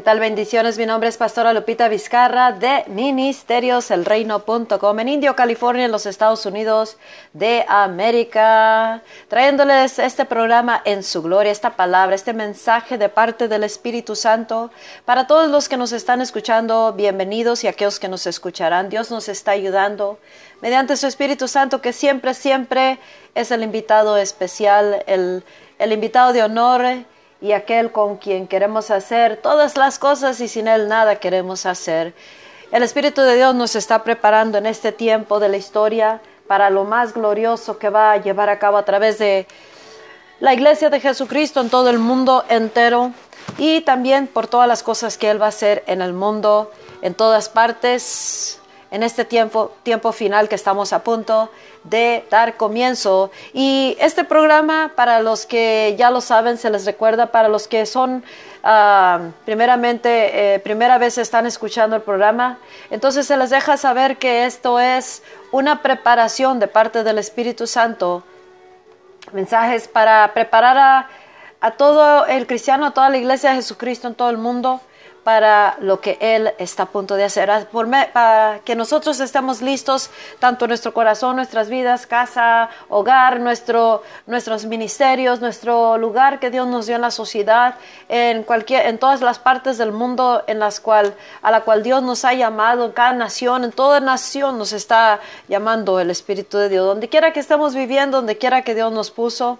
¿Qué tal? Bendiciones. Mi nombre es Pastora Lupita Vizcarra de ministerioselreino.com en Indio, California, en los Estados Unidos de América, trayéndoles este programa en su gloria, esta palabra, este mensaje de parte del Espíritu Santo. Para todos los que nos están escuchando, bienvenidos y aquellos que nos escucharán. Dios nos está ayudando mediante su Espíritu Santo, que siempre, siempre es el invitado especial, el, el invitado de honor y aquel con quien queremos hacer todas las cosas y sin Él nada queremos hacer. El Espíritu de Dios nos está preparando en este tiempo de la historia para lo más glorioso que va a llevar a cabo a través de la iglesia de Jesucristo en todo el mundo entero y también por todas las cosas que Él va a hacer en el mundo, en todas partes, en este tiempo, tiempo final que estamos a punto de dar comienzo. Y este programa, para los que ya lo saben, se les recuerda, para los que son ah, primeramente, eh, primera vez están escuchando el programa, entonces se les deja saber que esto es una preparación de parte del Espíritu Santo, mensajes para preparar a, a todo el cristiano, a toda la iglesia de Jesucristo en todo el mundo para lo que Él está a punto de hacer, para que nosotros estemos listos, tanto nuestro corazón, nuestras vidas, casa, hogar, nuestro, nuestros ministerios, nuestro lugar que Dios nos dio en la sociedad, en, cualquier, en todas las partes del mundo en las cual, a la cual Dios nos ha llamado, en cada nación, en toda nación nos está llamando el Espíritu de Dios, donde quiera que estemos viviendo, donde quiera que Dios nos puso.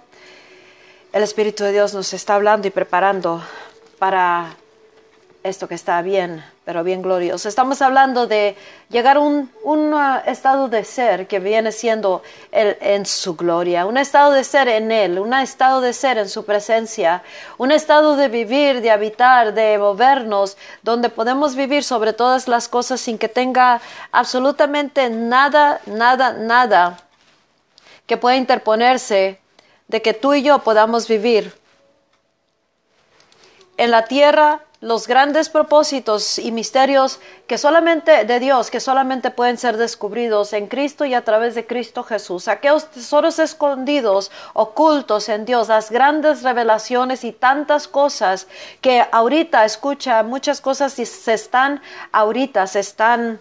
El Espíritu de Dios nos está hablando y preparando para esto que está bien, pero bien glorioso. Estamos hablando de llegar a un, un uh, estado de ser que viene siendo el, en su gloria, un estado de ser en Él, un estado de ser en su presencia, un estado de vivir, de habitar, de movernos, donde podemos vivir sobre todas las cosas sin que tenga absolutamente nada, nada, nada que pueda interponerse de que tú y yo podamos vivir en la tierra los grandes propósitos y misterios que solamente de Dios, que solamente pueden ser descubridos en Cristo y a través de Cristo Jesús. Aquellos tesoros escondidos, ocultos en Dios, las grandes revelaciones y tantas cosas que ahorita escucha, muchas cosas y se están ahorita, se están,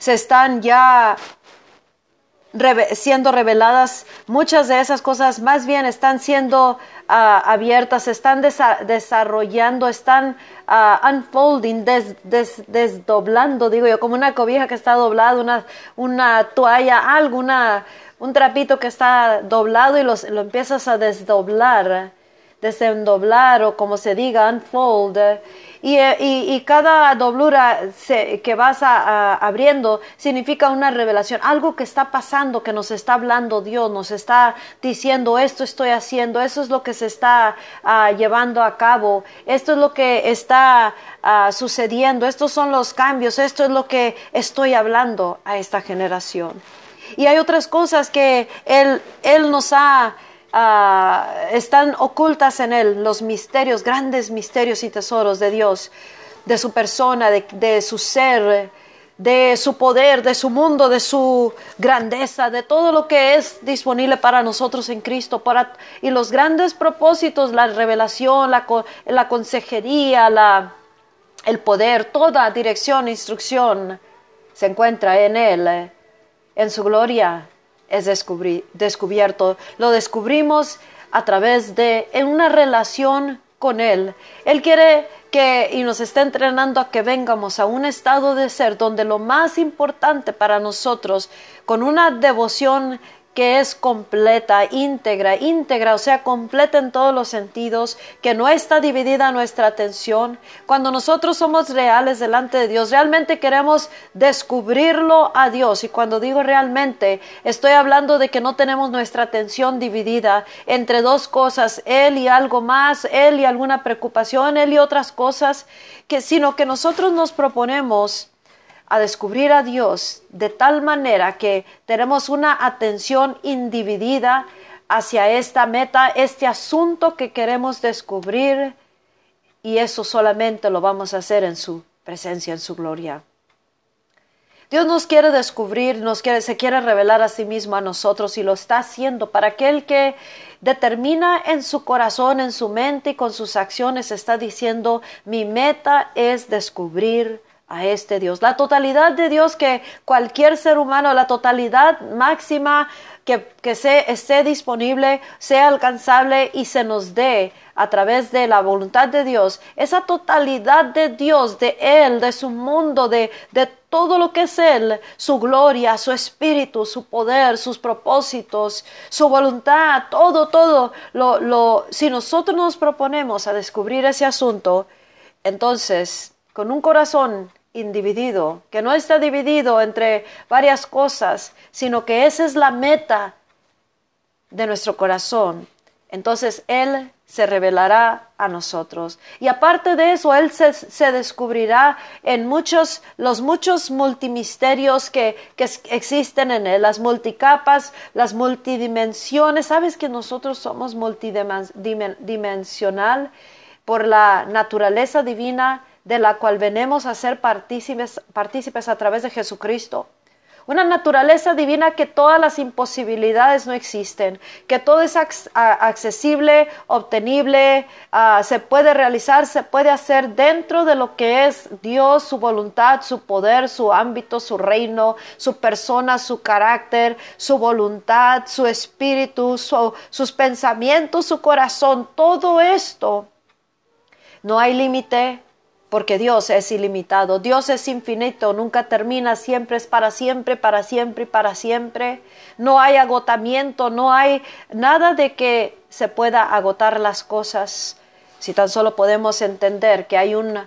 se están ya siendo reveladas, muchas de esas cosas más bien están siendo uh, abiertas, están desarrollando, están uh, unfolding, des desdoblando, digo yo, como una cobija que está doblada, una, una toalla, algo, un trapito que está doblado y los, lo empiezas a desdoblar, desendoblar o como se diga, unfold eh, y, y, cada doblura que vas abriendo significa una revelación, algo que está pasando, que nos está hablando Dios, nos está diciendo esto estoy haciendo, eso es lo que se está ah, llevando a cabo, esto es lo que está ah, sucediendo, estos son los cambios, esto es lo que estoy hablando a esta generación. Y hay otras cosas que Él, él nos ha Ah, están ocultas en Él los misterios, grandes misterios y tesoros de Dios, de su persona, de, su ser, de su poder, de su mundo, de su grandeza, de todo lo que es disponible para nosotros en Cristo, y los grandes propósitos, la revelación, la, consejería, el poder, toda dirección, instrucción se encuentra en Él, en su gloria es descubierto. Lo descubrimos a través de en una relación con Él. Él quiere que y nos está entrenando a que vengamos a un estado de ser donde lo más importante para nosotros, con una devoción que es completa, íntegra, íntegra, o sea, completa en todos los sentidos, que no está dividida nuestra atención. Cuando nosotros somos reales delante de Dios, realmente queremos descubrirlo a Dios. Y cuando digo realmente, estoy hablando de que no tenemos nuestra atención dividida entre dos cosas, Él y algo más, Él y alguna preocupación, Él y otras cosas, que, sino que nosotros nos proponemos a descubrir a Dios de tal manera que tenemos una atención individida hacia esta meta, este asunto que queremos descubrir y eso solamente lo vamos a hacer en su presencia, en su gloria. Dios nos quiere descubrir, nos quiere, se quiere revelar a sí mismo a nosotros y lo está haciendo para aquel que determina en su corazón, en su mente y con sus acciones, está diciendo, mi meta es descubrir a este Dios. La totalidad de Dios que cualquier ser humano, la totalidad máxima que, que se, esté disponible, sea alcanzable y se nos dé a través de la voluntad de Dios, esa totalidad de Dios, de Él, de su mundo, de, de todo lo que es Él, su gloria, su espíritu, su poder, sus propósitos, su voluntad, todo, todo, lo, lo, si nosotros nos proponemos a descubrir ese asunto, entonces, con un corazón individido, que no está dividido entre varias cosas, sino que esa es la meta de nuestro corazón. Entonces Él se revelará a nosotros. Y aparte de eso, Él se, se descubrirá en muchos, los muchos multimisterios que, que existen en Él, las multicapas, las multidimensiones. ¿Sabes que nosotros somos multidimensional por la naturaleza divina? De la cual venimos a ser partícipes, a través de Jesucristo. Una naturaleza divina que todas las imposibilidades no existen, que todo es accesible, obtenible, ah, se puede realizar, se puede hacer dentro de lo que es Dios, su voluntad, su poder, su ámbito, su reino, su persona, su carácter, su voluntad, su espíritu, sus pensamientos, su corazón, todo esto. No hay límite, porque Dios es ilimitado, Dios es infinito, nunca termina, siempre es para siempre, para siempre y para siempre. No hay agotamiento, no hay nada de que se pueda agotar las cosas. Si tan solo podemos entender que hay un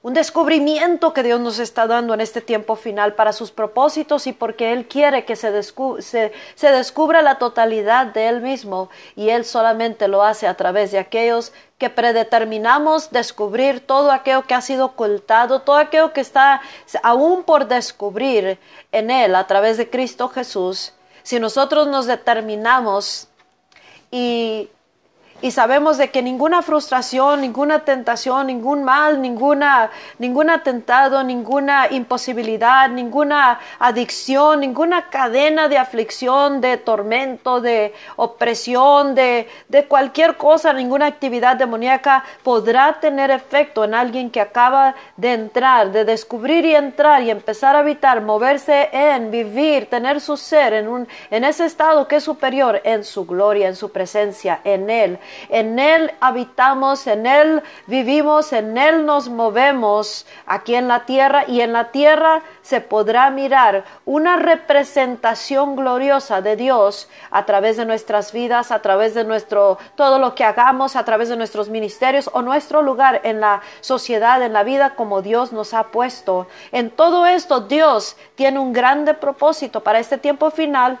un descubrimiento que Dios nos está dando en este tiempo final para sus propósitos y porque Él quiere que se, se, descubra la totalidad de Él mismo y Él solamente lo hace a través de aquellos que predeterminamos descubrir todo aquello que ha sido ocultado, todo aquello que está aún por descubrir en Él a través de Cristo Jesús. Si nosotros nos determinamos y y sabemos de que ninguna frustración, ninguna tentación, ningún mal, ninguna, ningún atentado, ninguna imposibilidad, ninguna adicción, ninguna cadena de aflicción, de tormento, de opresión, de, de cualquier cosa, ninguna actividad demoníaca podrá tener efecto en alguien que acaba de entrar, de descubrir y entrar y empezar a habitar, moverse en, vivir, tener su ser en, un, en ese estado que es superior, en su gloria, en su presencia, en Él en Él habitamos, en Él vivimos, en Él nos movemos aquí en la tierra y en la tierra se podrá mirar una representación gloriosa de Dios a través de nuestras vidas, a través de nuestro todo lo que hagamos, a través de nuestros ministerios o nuestro lugar en la sociedad, en la vida como Dios nos ha puesto. En todo esto Dios tiene un grande propósito para este tiempo final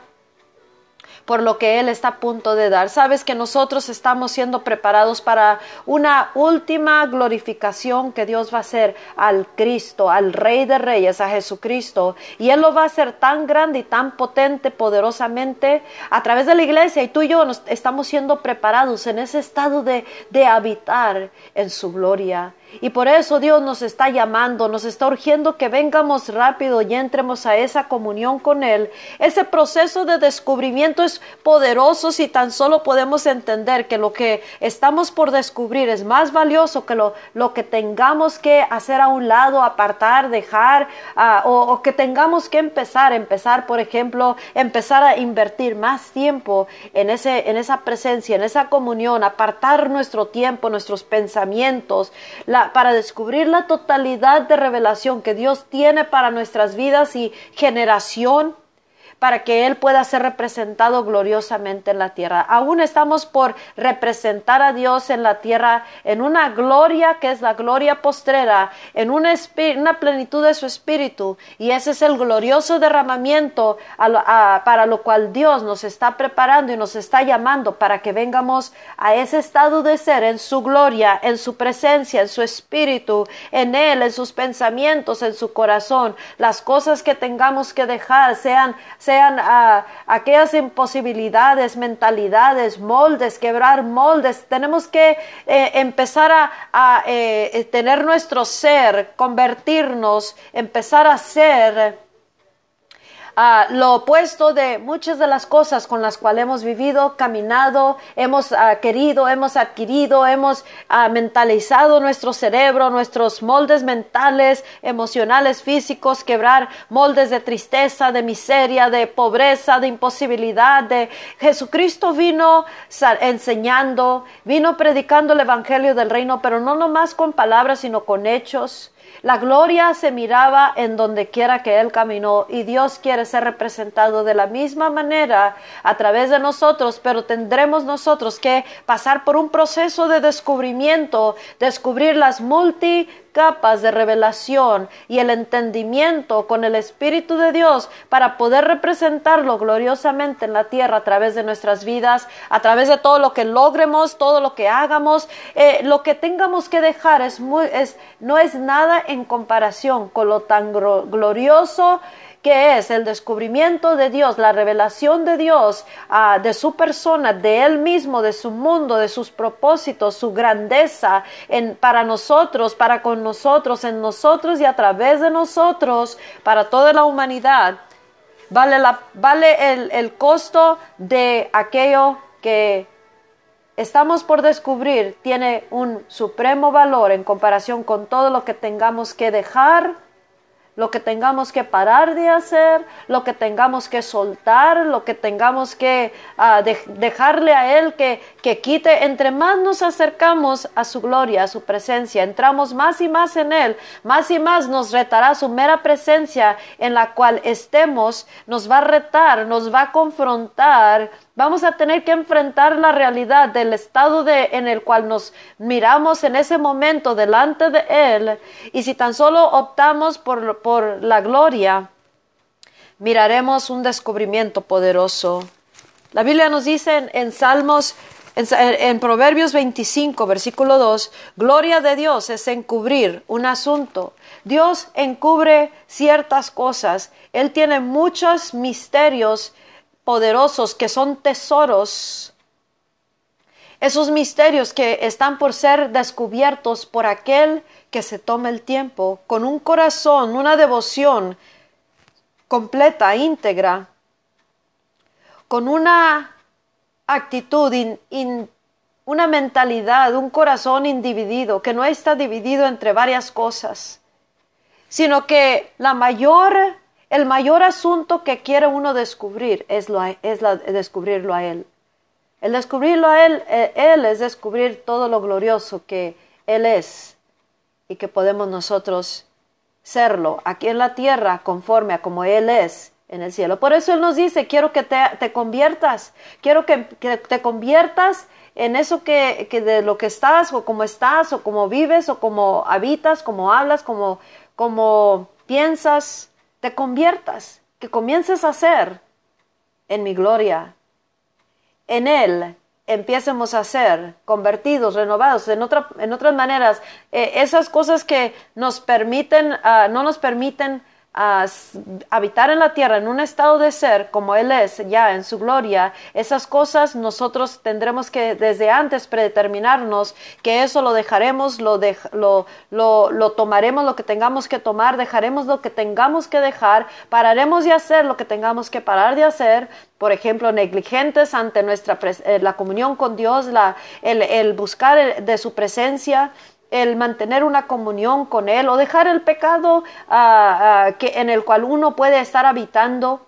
por lo que Él está a punto de dar. Sabes que nosotros estamos siendo preparados para una última glorificación que Dios va a hacer al Cristo, al Rey de Reyes, a Jesucristo. Y Él lo va a hacer tan grande y tan potente, poderosamente, a través de la iglesia. Y tú y yo nos estamos siendo preparados en ese estado de, de habitar en su gloria. Y por eso Dios nos está llamando, nos está urgiendo que vengamos rápido y entremos a esa comunión con Él. Ese proceso de descubrimiento es poderoso si tan solo podemos entender que lo que estamos por descubrir es más valioso que lo, lo que tengamos que hacer a un lado, apartar, dejar, uh, o, o, que tengamos que empezar, empezar, por ejemplo, empezar a invertir más tiempo en, ese, en esa presencia, en esa comunión, apartar nuestro tiempo, nuestros pensamientos, la para descubrir la totalidad de revelación que Dios tiene para nuestras vidas y generación para que Él pueda ser representado gloriosamente en la tierra. Aún estamos por representar a Dios en la tierra en una gloria que es la gloria postrera, en una, una plenitud de su espíritu. Y ese es el glorioso derramamiento para lo cual Dios nos está preparando y nos está llamando para que vengamos a ese estado de ser en su gloria, en su presencia, en su espíritu, en Él, en sus pensamientos, en su corazón. Las cosas que tengamos que dejar sean sean ah, aquellas imposibilidades, mentalidades, moldes, quebrar moldes. Tenemos que eh, empezar a, eh, tener nuestro ser, convertirnos, empezar a ser lo opuesto de muchas de las cosas con las cuales hemos vivido, caminado, hemos ah, querido, hemos adquirido, hemos ah, mentalizado nuestro cerebro, nuestros moldes mentales, emocionales, físicos, quebrar moldes de tristeza, de miseria, de pobreza, de imposibilidad. De Jesucristo vino enseñando, vino predicando el evangelio del reino, pero no nomás con palabras, sino con hechos. La gloria se miraba en donde quiera que Él caminó y Dios quiere ser representado de la misma manera a través de nosotros, pero tendremos nosotros que pasar por un proceso de descubrimiento, descubrir las multi capas de revelación y el entendimiento con el Espíritu de Dios para poder representarlo gloriosamente en la tierra a través de nuestras vidas, a través de todo lo que logremos, todo lo que hagamos, eh, lo que tengamos que dejar es muy, es, no es nada en comparación con lo tan glorioso es el descubrimiento de Dios, la revelación de Dios, ah, de su persona, de Él mismo, de su mundo, de sus propósitos, su grandeza para nosotros, para con nosotros, en nosotros y a través de nosotros, para toda la humanidad. Vale, el costo de aquello que estamos por descubrir tiene un supremo valor en comparación con todo lo que tengamos que dejar lo que tengamos que parar de hacer, lo que tengamos que soltar, lo que tengamos que ah, dejarle a Él que, que quite. Entre más nos acercamos a su gloria, a su presencia, entramos más y más en Él, más y más nos retará su mera presencia en la cual estemos, nos va a retar, nos va a confrontar Vamos a tener que enfrentar la realidad del estado de, en el cual nos miramos en ese momento delante de Él. Y si tan solo optamos por, por la gloria, miraremos un descubrimiento poderoso. La Biblia nos dice en, Salmos, en, Proverbios 25, versículo 2, gloria de Dios es encubrir un asunto. Dios encubre ciertas cosas. Él tiene muchos misterios poderosos que son tesoros, esos misterios que están por ser descubiertos por aquel que se toma el tiempo con un corazón, una devoción completa, íntegra, con una actitud, una mentalidad, un corazón individido, que no está dividido entre varias cosas, sino que la mayor el mayor asunto que quiere uno descubrir es, lo, es descubrirlo a Él. El descubrirlo a él, eh, él es descubrir todo lo glorioso que Él es y que podemos nosotros serlo aquí en la tierra conforme a como Él es en el cielo. Por eso Él nos dice, quiero que te, conviertas, quiero que, te conviertas en eso que, que, de lo que estás o como estás o como vives o como habitas, como hablas, como, como piensas, te conviertas, que comiences a ser en mi gloria. En Él empiecemos a ser convertidos, renovados, en, otra, en otras maneras, eh, esas cosas que nos permiten, ah, no nos permiten a habitar en la tierra en un estado de ser como Él es ya en su gloria, esas cosas nosotros tendremos que desde antes predeterminarnos que eso lo dejaremos, lo, lo, lo, lo, tomaremos lo que tengamos que tomar, dejaremos lo que tengamos que dejar, pararemos de hacer lo que tengamos que parar de hacer, por ejemplo, negligentes ante nuestra eh, la comunión con Dios, la, el, el buscar de su presencia, el mantener una comunión con Él o dejar el pecado ah, que, en el cual uno puede estar habitando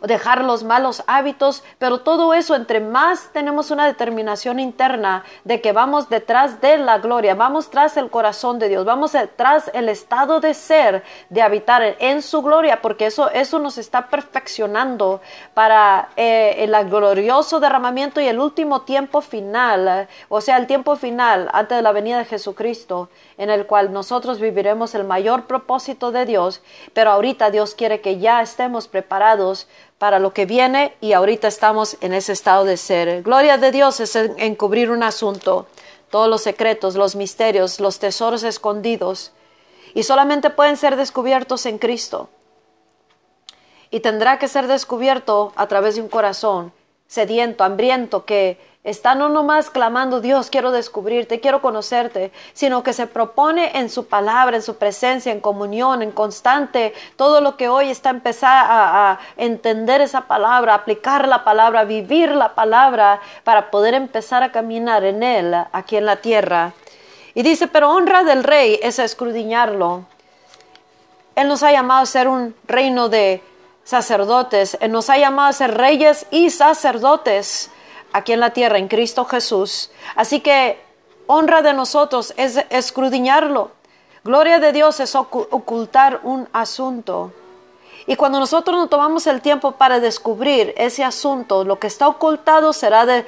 dejar los malos hábitos, pero todo eso, entre más tenemos una determinación interna de que vamos detrás de la gloria, vamos tras el corazón de Dios, vamos tras el estado de ser, de habitar en su gloria, porque eso, eso nos está perfeccionando para eh, el glorioso derramamiento y el último tiempo final, o sea, el tiempo final antes de la venida de Jesucristo, en el cual nosotros viviremos el mayor propósito de Dios, pero ahorita Dios quiere que ya estemos preparados para lo que viene y ahorita estamos en ese estado de ser. Gloria de Dios es encubrir un asunto, todos los secretos, los misterios, los tesoros escondidos y solamente pueden ser descubiertos en Cristo. Y tendrá que ser descubierto a través de un corazón sediento, hambriento, que está no nomás clamando, Dios, quiero descubrirte, quiero conocerte, sino que se propone en su palabra, en su presencia, en comunión, en constante, todo lo que hoy está empezar a, entender esa palabra, aplicar la palabra, vivir la palabra, para poder empezar a caminar en él aquí en la tierra. Y dice, pero honra del rey es escudriñarlo. Él nos ha llamado a ser un reino de sacerdotes, Él nos ha llamado a ser reyes y sacerdotes aquí en la tierra, en Cristo Jesús. Así que honra de nosotros es escudriñarlo. Gloria de Dios es ocultar un asunto. Y cuando nosotros nos tomamos el tiempo para descubrir ese asunto, lo que está ocultado será,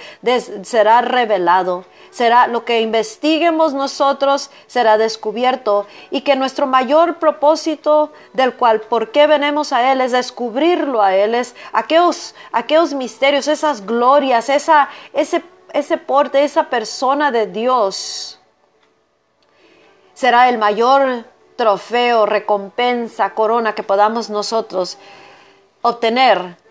será revelado, será lo que investiguemos nosotros será descubierto y que nuestro mayor propósito del cual por qué venimos a Él es descubrirlo a Él, es aquellos, aquellos misterios, esas glorias, esa, ese, ese porte, esa persona de Dios será el mayor trofeo, recompensa, corona que podamos nosotros obtener.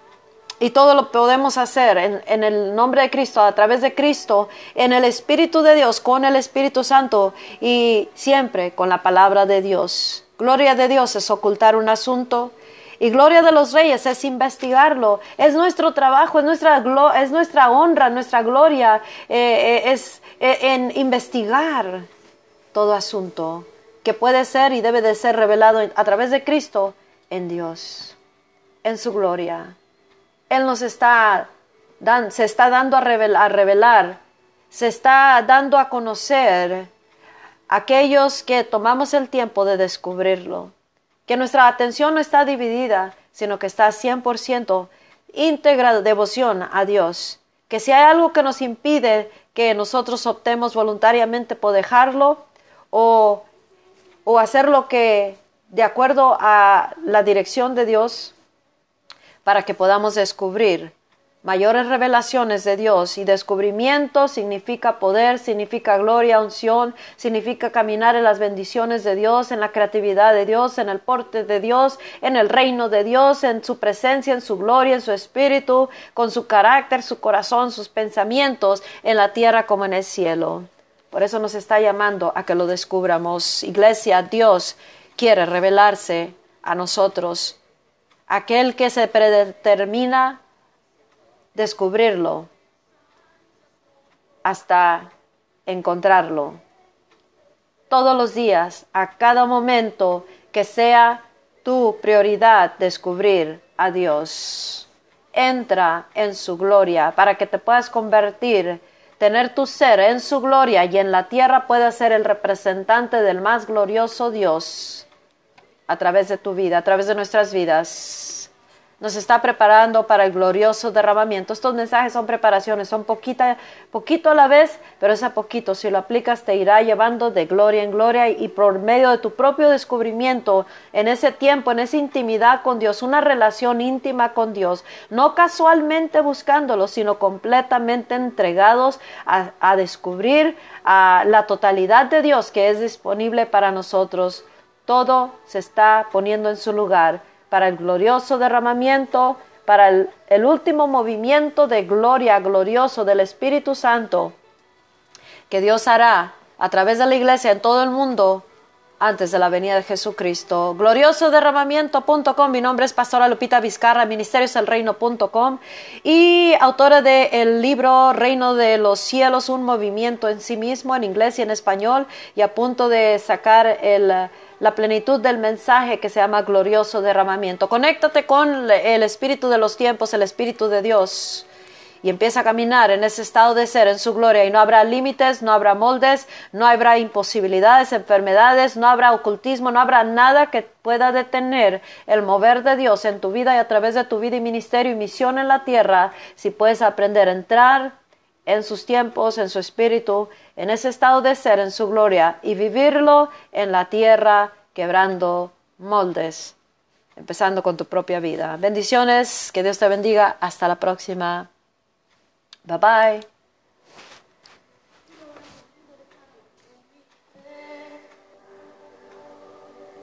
Y todo lo podemos hacer en, el nombre de Cristo, a través de Cristo, en el Espíritu de Dios, con el Espíritu Santo y siempre con la palabra de Dios. Gloria de Dios es ocultar un asunto, y gloria de los reyes es investigarlo. Es nuestro trabajo, es nuestra, es nuestra honra, nuestra gloria, eh, eh, es eh, en investigar todo asunto que puede ser y debe de ser revelado a través de Cristo en Dios, en su gloria. Él nos está, se está dando a revelar, se está dando a conocer aquellos que tomamos el tiempo de descubrirlo, que nuestra atención no está dividida, sino que está 100% íntegra devoción a Dios, que si hay algo que nos impide que nosotros optemos voluntariamente por dejarlo o o hacer lo que de acuerdo a la dirección de Dios para que podamos descubrir mayores revelaciones de Dios y descubrimiento significa poder, significa gloria, unción, significa caminar en las bendiciones de Dios, en la creatividad de Dios, en el porte de Dios, en el reino de Dios, en su presencia, en su gloria, en su espíritu, con su carácter, su corazón, sus pensamientos, en la tierra como en el cielo. Por eso nos está llamando a que lo descubramos. Iglesia, Dios quiere revelarse a nosotros. Aquel que se predetermina descubrirlo hasta encontrarlo. Todos los días, a cada momento, que sea tu prioridad descubrir a Dios. Entra en su gloria para que te puedas convertir tener tu ser en su gloria y en la tierra pueda ser el representante del más glorioso Dios a través de tu vida, a través de nuestras vidas nos está preparando para el glorioso derramamiento. Estos mensajes son preparaciones, son poquita, poquito a la vez, pero ese poquito, si lo aplicas, te irá llevando de gloria en gloria y por medio de tu propio descubrimiento en ese tiempo, en esa intimidad con Dios, una relación íntima con Dios, no casualmente buscándolo, sino completamente entregados a, a descubrir a la totalidad de Dios que es disponible para nosotros. Todo se está poniendo en su lugar para el glorioso derramamiento, para el, último movimiento de gloria glorioso del Espíritu Santo que Dios hará a través de la iglesia en todo el mundo antes de la venida de Jesucristo. Glorioso derramamiento.com. Mi nombre es Pastora Lupita Vizcarra, ministerioselreino.com y autora del libro Reino de los Cielos, un movimiento en sí mismo en inglés y en español y a punto de sacar el la plenitud del mensaje que se llama glorioso derramamiento. Conéctate con el Espíritu de los tiempos, el Espíritu de Dios. Y empieza a caminar en ese estado de ser, en su gloria. Y no habrá límites, no habrá moldes, no habrá imposibilidades, enfermedades, no habrá ocultismo, no habrá nada que pueda detener el mover de Dios en tu vida y a través de tu vida y ministerio y misión en la tierra. Si puedes aprender a entrar en sus tiempos, en su espíritu, en ese estado de ser, en su gloria, y vivirlo en la tierra, quebrando moldes, empezando con tu propia vida. Bendiciones, que Dios te bendiga, hasta la próxima. Bye bye.